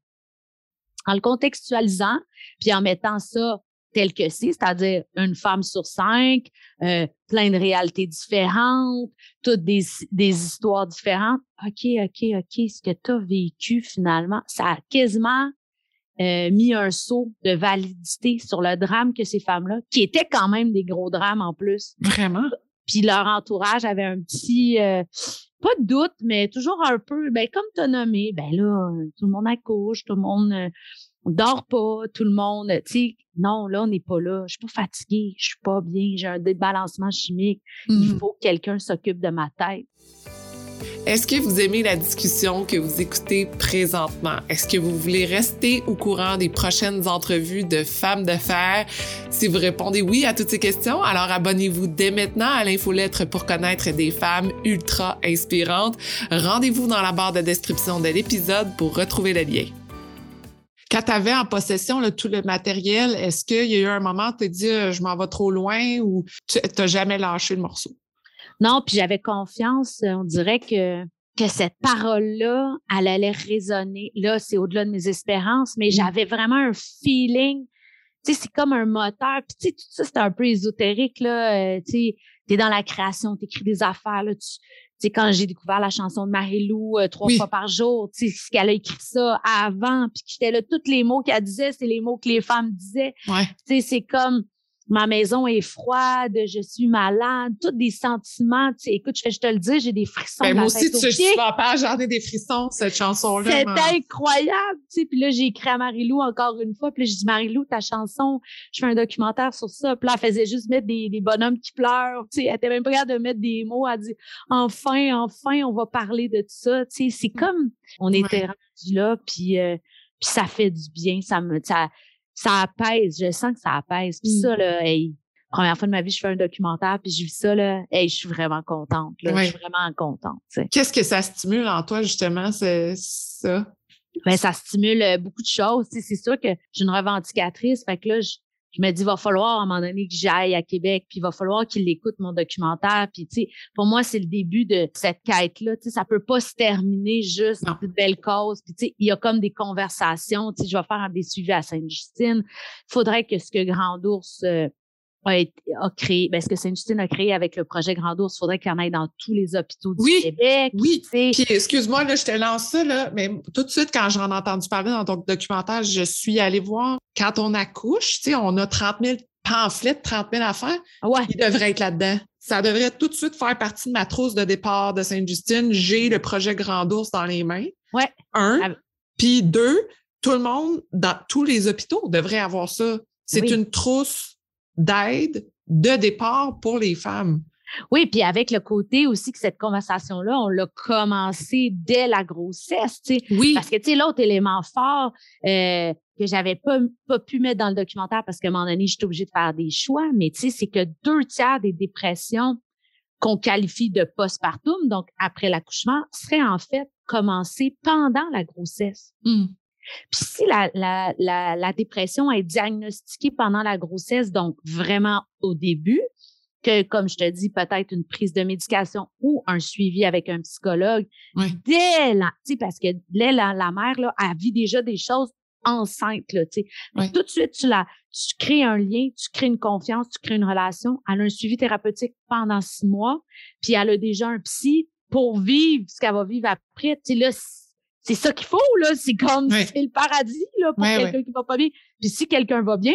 en le contextualisant, puis en mettant ça tel que c'est, c'est-à-dire une femme sur cinq, euh, plein de réalités différentes, toutes des, des histoires différentes. OK, OK, OK, ce que tu as vécu finalement, ça a quasiment euh, mis un saut de validité sur le drame que ces femmes-là, qui étaient quand même des gros drames en plus. Vraiment? Puis leur entourage avait un petit, euh, pas de doute, mais toujours un peu, ben comme tu as nommé, ben là, tout le monde accouche, tout le monde euh, on dort pas, tout le monde, tu sais, non, là, on n'est pas là, je suis pas fatiguée, je suis pas bien, j'ai un débalancement chimique, il Hum. faut que quelqu'un s'occupe de ma tête. Est-ce que vous aimez la discussion que vous écoutez présentement? Est-ce que vous voulez rester au courant des prochaines entrevues de femmes de fer? Si vous répondez oui à toutes ces questions, alors abonnez-vous dès maintenant à l'infolettre pour connaître des femmes ultra inspirantes. Rendez-vous dans la barre de description de l'épisode pour retrouver le lien. Quand tu avais en possession là, tout le matériel, est-ce qu'il y a eu un moment où tu t'es dit euh, je m'en vais trop loin ou tu n'as jamais lâché le morceau? Non, puis j'avais confiance. On dirait que, que cette parole-là, elle allait résonner. Là, c'est au-delà de mes espérances, mais j'avais vraiment un feeling. Tu sais, c'est comme un moteur. Puis tu sais, tout ça, c'est un peu ésotérique, là. euh, tu sais, tu es dans la création, tu écris des affaires. Là, tu, sais, quand j'ai découvert la chanson de Marie-Lou euh, trois fois par jour, tu sais, qu'elle a écrit ça avant, puis j'étais là, tous les mots qu'elle disait, c'est les mots que les femmes disaient. Ouais. Tu sais, c'est comme ma maison est froide, je suis malade, tous des sentiments. Tu sais, écoute, je, je te le dis, j'ai des frissons. Ben, moi aussi, tu, je pas j'en ai des frissons, cette chanson-là. C'est incroyable. Tu sais, puis là, j'ai écrit à Marie-Lou encore une fois. Puis là, j'ai dit, Marie-Lou, ta chanson, je fais un documentaire sur ça. Puis là, elle faisait juste mettre des, des bonhommes qui pleurent. Tu sais, elle était même pas capable de mettre des mots. Elle dit, enfin, enfin, on va parler de tout ça. Tu sais, c'est comme, on était rendu là, puis, euh, puis ça fait du bien. Ça me, ça, ça apaise. Je sens que ça apaise. Puis ça, mmh. là, hey, première fois de ma vie, je fais un documentaire, puis je vis ça, là, hey, je suis vraiment contente. Là, Je suis vraiment contente. Qu'est-ce que ça stimule en toi, justement, c'est ça? Ben, ça stimule euh, beaucoup de choses. C'est sûr que j'ai une revendicatrice. Fait que là, je, je me dis, il va falloir à un moment donné que j'aille à Québec, puis il va falloir qu'il écoute mon documentaire. Puis, tu sais, pour moi, c'est le début de cette quête-là. Tu sais, ça peut pas se terminer juste dans une belle cause. Puis, tu sais, il y a comme des conversations. Tu sais, je vais faire des suivis à Sainte-Justine. Il faudrait que ce que Grand Ours euh, a, créé, ben, ce que Sainte-Justine a créé avec le projet Grand Ours, il faudrait qu'il y en ait dans tous les hôpitaux du Québec. Oui, puis excuse-moi, là, je te lance ça, là, mais tout de suite, quand j'en ai entendu parler dans ton documentaire, je suis allée voir, quand on accouche, tu sais, on a 30 000 pamphlets, 30 000 affaires, ouais. il devrait être là-dedans. Ça devrait tout de suite faire partie de ma trousse de départ de Sainte-Justine. J'ai le projet Grand Ours dans les mains. Ouais. Un. Ah puis deux, tout le monde, dans tous les hôpitaux, devrait avoir ça. C'est une trousse d'aide de départ pour les femmes. Oui, puis avec le côté aussi que cette conversation-là, on l'a commencé dès la grossesse, tu sais. Oui. Parce que, tu sais, l'autre élément fort euh, que j'avais pas, pas pu mettre dans le documentaire parce qu'à un moment donné, j'étais obligée de faire des choix, mais tu sais, c'est que deux tiers des dépressions qu'on qualifie de postpartum, donc après l'accouchement, seraient en fait commencées pendant la grossesse. Mmh. Puis si la, la, la, la, dépression est diagnostiquée pendant la grossesse, donc vraiment au début, que comme je te dis, peut-être une prise de médication ou un suivi avec un psychologue, dès la, parce que dès la, la mère, là, elle vit déjà des choses enceinte, là. Tout de suite, tu, la, tu crées un lien, tu crées une confiance, tu crées une relation. Elle a un suivi thérapeutique pendant six mois, puis elle a déjà un psy pour vivre ce qu'elle va vivre après. Là, c'est ça qu'il faut, là. C'est comme, c'est le paradis, là, pour quelqu'un qui va pas bien. Puis si quelqu'un va bien,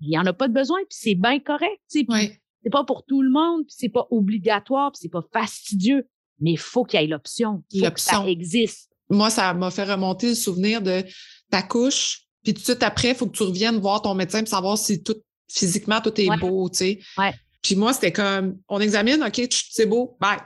il n'y en a pas de besoin, puis c'est bien correct, tu sais. C'est pas pour tout le monde, puis c'est pas obligatoire, puis c'est pas fastidieux, mais il faut qu'il y ait l'option. L'option. ça existe. Moi, ça m'a fait remonter le souvenir de ta couche, puis tout de suite après, il faut que tu reviennes voir ton médecin pour savoir si tout, physiquement, tout est beau, tu sais. Ouais. Puis moi, c'était comme, on examine, OK, c'est beau, bye.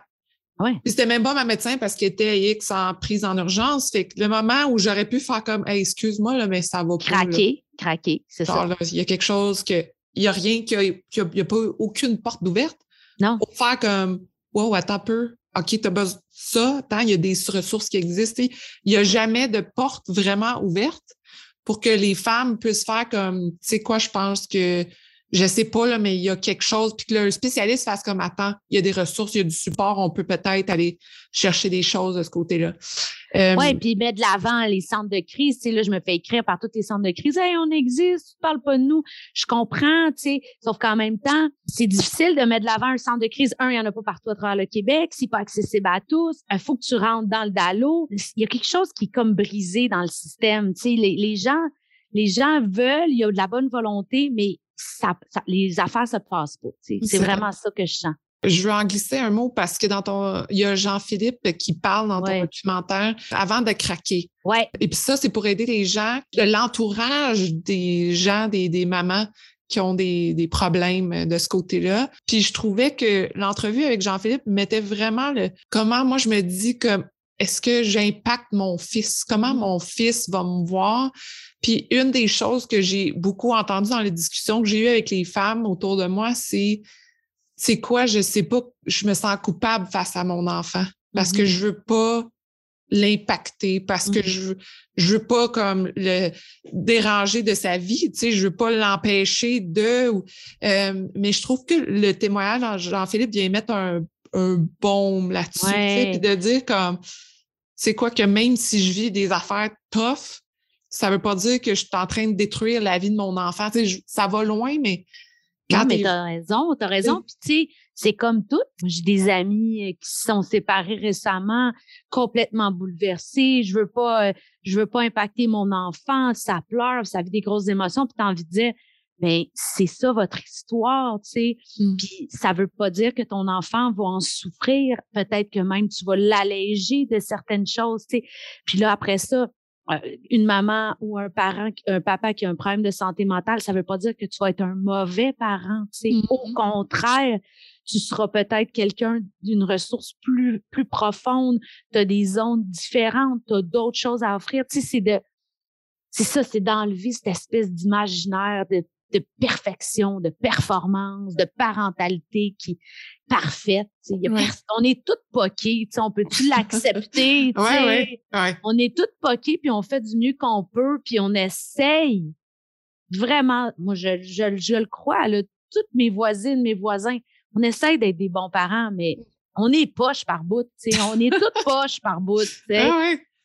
Ouais. Puis c'était même pas ma médecin parce qu'elle était X en prise en urgence. Fait que le moment où j'aurais pu faire comme hey, excuse-moi, là, mais ça va pas. Craquer, craquer, c'est ça. Il y a quelque chose que. Il n'y a rien, qu'il n'y a, pas aucune porte d'ouverte. Non. Pour faire comme Wow, attends un peu. OK, tu as besoin de ça. Attends, il y a des ressources qui existent. Il n'y a jamais de porte vraiment ouverte pour que les femmes puissent faire comme, tu sais quoi, je pense que je sais pas, là, mais il y a quelque chose, puis que le spécialiste fasse comme attends, il y a des ressources, il y a du support, on peut peut-être aller chercher des choses de ce côté-là. Euh, oui, puis mettre de l'avant les centres de crise. Tu sais, là, je me fais écrire par tous les centres de crise. Hey, on existe, tu parles pas de nous. Je comprends, tu sais. Sauf qu'en même temps, c'est difficile de mettre de l'avant un centre de crise. Un, il y en a pas partout à travers le Québec. C'est pas accessible à tous. Il faut que tu rentres dans le DALO. Il y a quelque chose qui est comme brisé dans le système. Tu sais, les gens, les gens veulent, il y a de la bonne volonté, mais ça, les affaires se passent pas. C'est vraiment ça que je sens. Je veux en glisser un mot parce que dans ton, il y a Jean-Philippe qui parle dans ton documentaire avant de craquer. Ouais. Et puis ça, c'est pour aider les gens, l'entourage des gens, des, des mamans qui ont des, des, problèmes de ce côté-là. Puis je trouvais que l'entrevue avec Jean-Philippe mettait vraiment le comment moi je me dis que est-ce que j'impacte mon fils? Comment mmh. mon fils va me voir? Puis une des choses que j'ai beaucoup entendues dans les discussions que j'ai eues avec les femmes autour de moi, c'est c'est quoi, je sais pas, je me sens coupable face à mon enfant parce que mmh je veux pas l'impacter, parce que mmh je, je veux pas comme le déranger de sa vie, tu sais, je veux pas l'empêcher de. Euh, mais je trouve que le témoignage Jean-Philippe vient mettre un, un baume là-dessus, puis de dire comme c'est quoi que même si je vis des affaires tough, ça veut pas dire que je suis en train de détruire la vie de mon enfant. ça va loin, mais non, mais t'as raison, t'as raison. Puis tu sais, c'est comme tout. J'ai des amis euh, qui se sont séparés récemment, complètement bouleversés. Je veux pas, euh, je veux pas impacter mon enfant. Ça pleure, ça vit des grosses émotions. Puis t'as envie de dire, ben c'est ça votre histoire, tu sais. Mmh. Puis ça veut pas dire que ton enfant va en souffrir. Peut-être que même tu vas l'alléger de certaines choses, tu sais. Puis là après ça, une maman ou un parent, un papa qui a un problème de santé mentale, ça veut pas dire que tu vas être un mauvais parent. Tu sais. Au mmh. contraire, tu seras peut-être quelqu'un d'une ressource plus, plus profonde, tu as des zones différentes, tu as d'autres choses à offrir. Tu sais, c'est de c'est ça, c'est d'enlever cette espèce d'imaginaire de de perfection, de performance, de parentalité qui est parfaite. On est toutes poquées, on peut-tu l'accepter? On est toutes poquées, puis on fait du mieux qu'on peut, puis on essaye vraiment, moi je, je, je le crois, là, toutes mes voisines, mes voisins, on essaye d'être des bons parents, mais on est poche par bout, on est toutes poches par bout.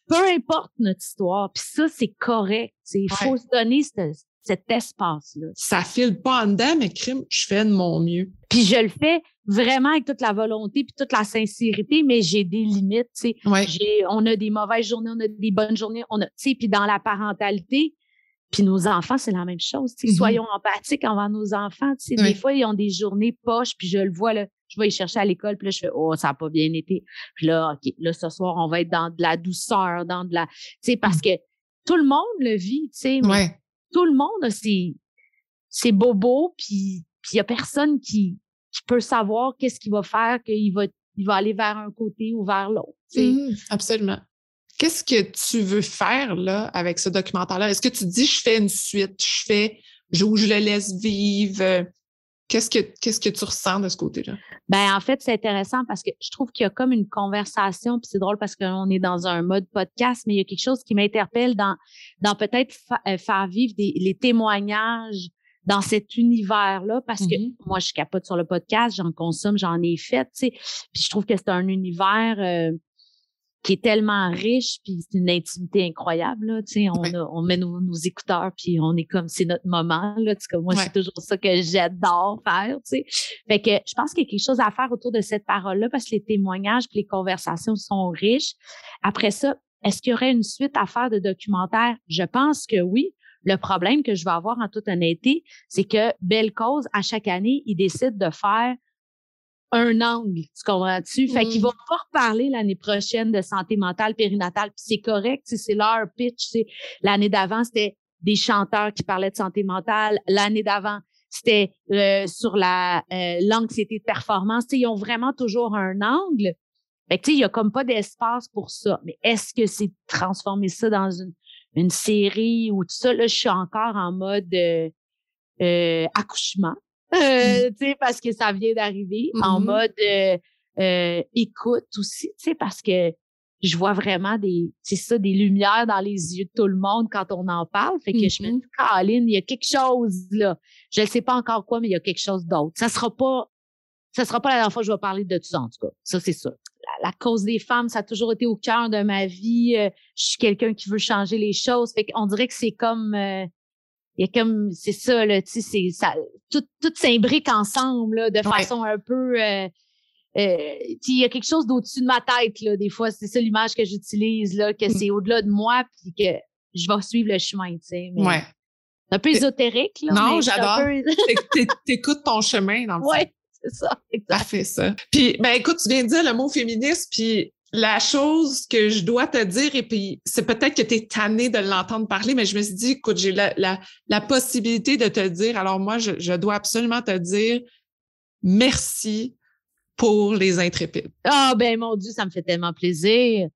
Peu importe notre histoire, puis ça, c'est correct. Il faut se donner cette, cet espace-là. Ça file pas en dedans, mais crime, je fais de mon mieux. Puis je le fais vraiment avec toute la volonté puis toute la sincérité, mais j'ai des limites, on a des mauvaises journées, on a des bonnes journées, on a, puis dans la parentalité, puis nos enfants, c'est la même chose. Mm-hmm. Soyons empathiques envers nos enfants. Des fois, ils ont des journées poches, puis je le vois, là, je vais y chercher à l'école, puis là, je fais, oh, ça n'a pas bien été. Puis là, OK, là, ce soir, on va être dans de la douceur, dans de la, tu sais, parce mm. que tout le monde le vit, tu sais. Ouais tout le monde a ses, bobos, puis il n'y a personne qui, peut savoir qu'est-ce qu'il va faire, qu'il va, il va aller vers un côté ou vers l'autre. Mmh, absolument. Qu'est-ce que tu veux faire là avec ce documentaire-là? Est-ce que tu dis je fais une suite, je fais, je, je le laisse vivre? Qu'est-ce que, qu'est-ce que tu ressens de ce côté-là? Ben, en fait, c'est intéressant parce que je trouve qu'il y a comme une conversation, puis c'est drôle parce qu'on est dans un mode podcast, mais il y a quelque chose qui m'interpelle dans, dans peut-être euh, faire vivre des, les témoignages dans cet univers-là, parce que mm-hmm. moi, je capote sur le podcast, j'en consomme, j'en ai fait, tu sais, puis je trouve que c'est un univers euh, qui est tellement riche, puis c'est une intimité incroyable. Là, tu sais, on, on met nos, écouteurs, puis on est comme, c'est notre moment. Là, tu sais, moi, c'est toujours ça que j'adore faire. Tu sais. Fait que je pense qu'il y a quelque chose à faire autour de cette parole-là, parce que les témoignages puis les conversations sont riches. Après ça, est-ce qu'il y aurait une suite à faire de documentaires? Je pense que oui. Le problème que je vais avoir en toute honnêteté, c'est que Belle Cause, à chaque année, ils décident de faire un angle, tu comprends-tu? Fait qu'ils mmh. vont pas reparler l'année prochaine de santé mentale périnatale, puis c'est correct, c'est leur pitch. L'année d'avant, c'était des chanteurs qui parlaient de santé mentale. L'année d'avant, c'était euh, sur la euh, l'anxiété de performance. ils ont vraiment toujours un angle. Fait que, il y a comme pas d'espace pour ça. Mais est-ce que c'est transformer ça dans une, une série ou tout ça? Là, je suis encore en mode euh, euh accouchement. Euh, tu sais, parce que ça vient d'arriver en mmh mode euh, euh, écoute aussi, tu sais, parce que je vois vraiment des, c'est ça, des lumières dans les yeux de tout le monde quand on en parle. Fait que je me mmh dis, Caroline, il y a quelque chose là. Je ne sais pas encore quoi, mais il y a quelque chose d'autre. Ça sera pas, ça sera pas la dernière fois que je vais parler de tout ça, en tout cas. Ça, c'est ça. La, cause des femmes, ça a toujours été au cœur de ma vie. je suis quelqu'un qui veut changer les choses. Fait qu'on dirait que c'est comme, il y a comme c'est ça là tu sais c'est ça tout tout s'imbrique ensemble là, de façon un peu euh, euh, il y a quelque chose d'au-dessus de ma tête là des fois c'est ça l'image que j'utilise là que mmh. c'est au-delà de moi puis que je vais suivre le chemin tu sais ouais. un peu ésotérique là non j'adore. t'écoutes ton chemin dans le ouais c'est ça fait ça. Puis ben écoute tu viens de dire le mot féministe puis la chose que je dois te dire, et puis c'est peut-être que tu es tanné de l'entendre parler, mais je me suis dit, écoute, j'ai la, la, possibilité de te dire, alors moi, je, je, dois absolument te dire merci pour les intrépides. Ah, ben mon Dieu, ça me fait tellement plaisir.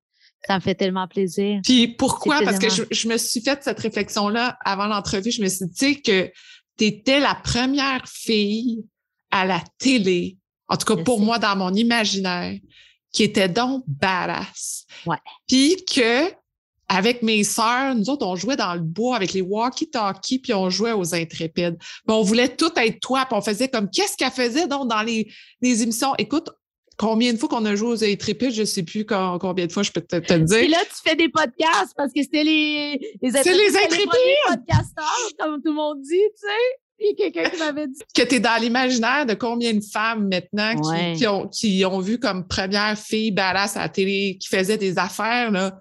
Ça me fait tellement plaisir. Puis pourquoi? Parce que je, je, me suis fait cette réflexion-là avant l'entrevue. Je me suis dit que tu étais la première fille à la télé, en tout cas pour moi, dans mon imaginaire, qui était donc badass. Ouais. Puis que avec mes sœurs, nous autres, on jouait dans le bois avec les walkie-talkies, puis on jouait aux intrépides. on voulait tout être toi, puis on faisait comme qu'est-ce qu'elle faisait donc dans les, les émissions? Écoute, combien de fois qu'on a joué aux intrépides, je sais plus combien de fois je peux te, te dire. Et là, tu fais des podcasts parce que c'était les, les intrépides. C'est les intrépides. podcasteurs, comme tout le monde dit, tu sais. Quelqu'un qui m'avait dit. Que tu es dans l'imaginaire de combien de femmes maintenant qui, ont, qui ont vu comme première fille badass à la télé, qui faisait des affaires, là,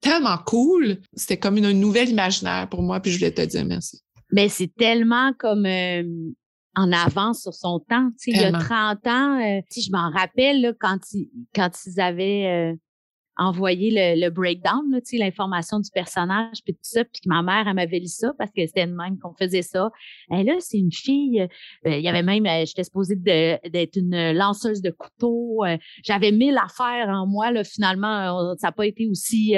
tellement cool. C'était comme une, nouvelle imaginaire pour moi, puis je voulais te dire merci. Mais c'est tellement comme euh, en avance sur son temps. Tu sais, il y a 30 ans, euh, je m'en rappelle là, quand, ils, quand ils avaient euh, envoyé le, le breakdown, l'information du personnage, puis tout ça, puis ma mère, elle m'avait lu ça parce que c'était de même qu'on faisait ça. Et là, c'est une fille, euh, il y avait même, j'étais supposée d'être une lanceuse de couteaux. J'avais mille affaires en moi, là, finalement, ça n'a pas été aussi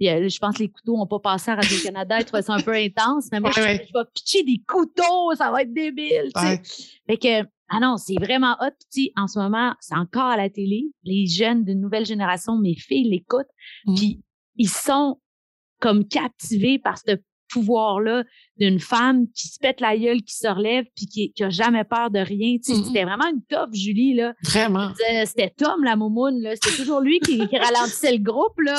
je pense que les couteaux n'ont pas passé à Radio-Canada, ils trouvaient ça un peu intense, mais moi, je, vais pitcher des couteaux, ça va être débile, tu sais. Fait que, ah non, c'est vraiment hot. Puis, en ce moment, c'est encore à la télé. Les jeunes d'une nouvelle génération, mes filles l'écoutent, mmh. puis ils sont comme captivés par ce pouvoir-là d'une femme qui se pète la gueule, qui se relève, puis qui, qui a jamais peur de rien. Mmh. C'était vraiment une top, Julie. Là. Vraiment. C'était Tom, la moumoune. C'était toujours lui qui, qui ralentissait le groupe. Là,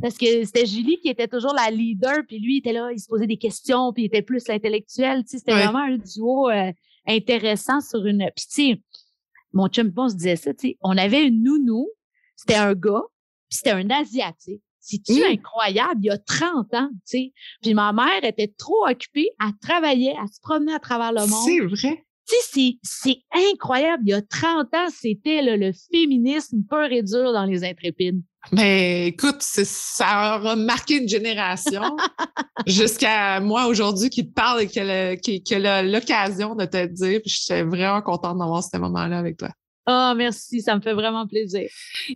Parce que c'était Julie qui était toujours la leader, puis lui, il était là, il se posait des questions, puis il était plus l'intellectuel. Tu sais, c'était vraiment un duo euh, intéressant sur une. Puis tu sais, mon chum, on se disait ça, tu sais, on avait une nounou, c'était un gars, puis c'était un Asiatique. C'est-tu mmh. incroyable? Il y a 30 ans, tu sais. Puis ma mère était trop occupée, à travailler, à se promener à travers le monde. C'est vrai. Tu sais, c'est incroyable. Il y a 30 ans, c'était le féminisme pur et dur dans les intrépides. Mais écoute, ça aura marqué une génération jusqu'à moi aujourd'hui qui te parle et qui a l'occasion de te dire. Puis je suis vraiment contente d'avoir ce moment-là avec toi. Oh, merci, ça me fait vraiment plaisir.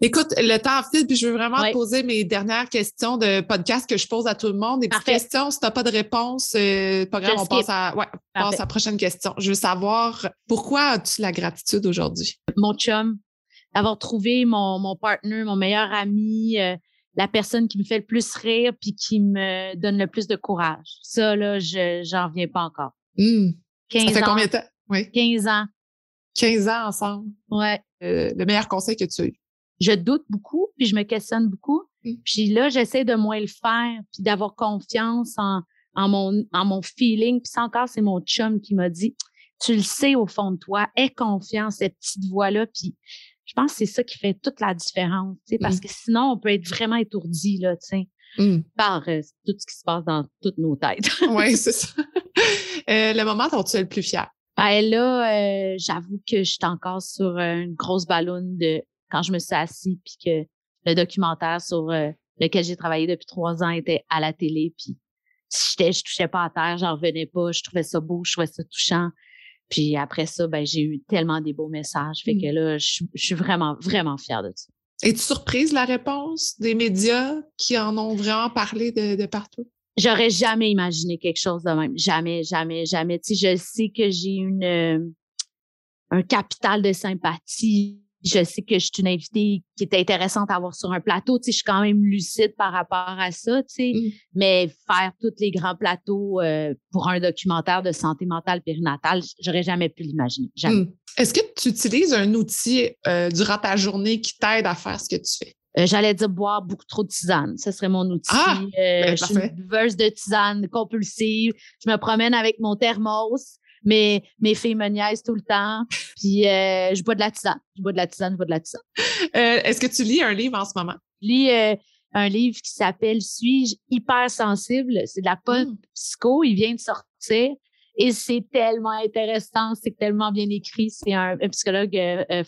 Écoute, le temps file, puis je veux vraiment te poser mes dernières questions de podcast que je pose à tout le monde. Des petites questions, si tu n'as pas de réponse, euh, pas grave, on passe à, ouais, passe à la prochaine question. Je veux savoir, pourquoi as-tu la gratitude aujourd'hui? Mon chum, d'avoir trouvé mon, mon partner, mon meilleur ami, euh, la personne qui me fait le plus rire puis qui me donne le plus de courage. Ça, là, je j'en viens pas encore. 15 mmh. ça fait combien de temps? Oui. 15 ans. 15 ans ensemble. Ouais. Euh, le meilleur conseil que tu as eu? Je doute beaucoup, puis je me questionne beaucoup. Mmh. Puis là, j'essaie de moins le faire, puis d'avoir confiance en, en, mon, en mon feeling. Puis ça encore, c'est mon chum qui m'a dit, tu le sais au fond de toi, aie confiance, cette petite voix-là. Puis je pense que c'est ça qui fait toute la différence, parce mmh. que sinon, on peut être vraiment étourdi, là, mmh. par euh, tout ce qui se passe dans toutes nos têtes. oui, c'est ça. Euh, le moment dont tu es le plus fier? Ben là, euh, j'avoue que je suis encore sur une grosse ballonne de quand je me suis assise puis que le documentaire sur lequel j'ai travaillé depuis trois ans était à la télé puis si je touchais pas à terre, j'en revenais pas, je trouvais ça beau, je trouvais ça touchant. Puis après ça, ben, j'ai eu tellement des beaux messages. Fait que mmh. là, je, suis vraiment, vraiment fière de ça. Es-tu surprise la réponse des médias qui en ont vraiment parlé de, partout? J'aurais jamais imaginé quelque chose de même. Jamais, jamais, jamais. Tu sais, je sais que j'ai une euh, un capital de sympathie je sais que je suis une invitée qui est intéressante à avoir sur un plateau. Tu sais, je suis quand même lucide par rapport à ça, tu sais. Mmh. Mais faire tous les grands plateaux euh, pour un documentaire de santé mentale périnatale, j'aurais jamais pu l'imaginer. Jamais. Mmh. Est-ce que tu utilises un outil euh, durant ta journée qui t'aide à faire ce que tu fais? Euh, j'allais dire boire beaucoup trop de tisane. Ce serait mon outil. Ah, ben, je suis une buveuse de tisane compulsive. Je me promène avec mon thermos mes, mes filles me niaisent tout le temps. Puis euh, je bois de la tisane. Je bois de la tisane, je bois de la tisane. Euh, est-ce que tu lis un livre en ce moment? Je lis euh, un livre qui s'appelle Suis-je hypersensible? C'est de la pop hmm. psycho. Il vient de sortir. Et c'est tellement intéressant, c'est tellement bien écrit. C'est un, psychologue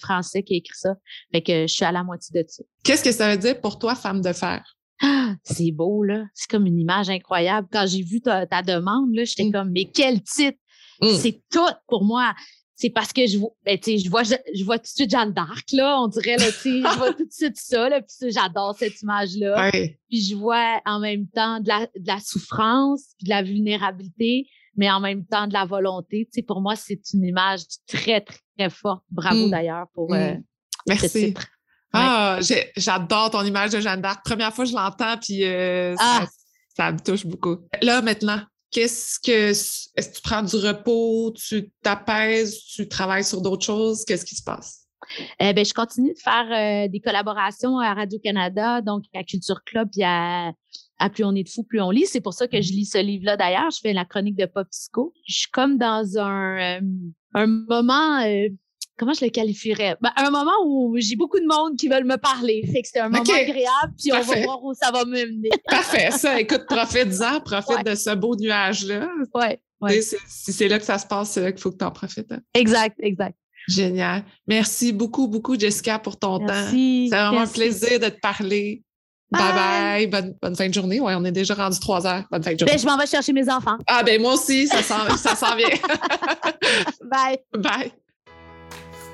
français qui a écrit ça. Fait que je suis à la moitié de ça. Qu'est-ce que ça veut dire pour toi, femme de fer? Ah, c'est beau, là. C'est comme une image incroyable. Quand j'ai vu ta, demande, là, j'étais hmm. comme, mais quel titre! Mmh. C'est tout pour moi. C'est parce que je vois, ben, je vois, je, vois tout de suite Jeanne d'Arc, là, on dirait, là, je vois tout de suite ça, là, puis j'adore cette image-là. Puis je vois en même temps de la, de la souffrance, puis de la vulnérabilité, mais en même temps de la volonté. Tu sais, pour moi, c'est une image très, très forte. Bravo mmh. d'ailleurs pour mmh. euh, Merci. Ah, j'adore ton image de Jeanne d'Arc. Première fois que je l'entends, puis euh, ah. ça, me touche beaucoup. Là, maintenant, Qu'est-ce que est-ce que tu prends du repos, tu t'apaises, tu travailles sur d'autres choses? Qu'est-ce qui se passe? Eh ben, je continue de faire euh, des collaborations à Radio-Canada, donc à Culture Club et à, Plus on est de fou, plus on lit. C'est pour ça que je lis ce livre-là d'ailleurs. Je fais la chronique de Pop Psycho. Je suis comme dans un, euh, un moment, euh, comment je le qualifierais? Ben, un moment où j'ai beaucoup de monde qui veulent me parler. Fait que c'est un moment agréable, puis on va voir où ça va me mener. Parfait. Ça, écoute, profite-en, profite de ce beau nuage-là. Ouais. Si c'est là que ça se passe, c'est là qu'il faut que tu en profites. Hein. Exact, exact. Génial. Merci beaucoup, beaucoup, Jessica, pour ton temps. C'est vraiment un plaisir de te parler. Bye bye. Bonne, fin de journée. Ouais, on est déjà rendu trois heures. Bonne fin de journée. Ben, je m'en vais chercher mes enfants. Ah, ben moi aussi, ça s'en vient. bye. Bye.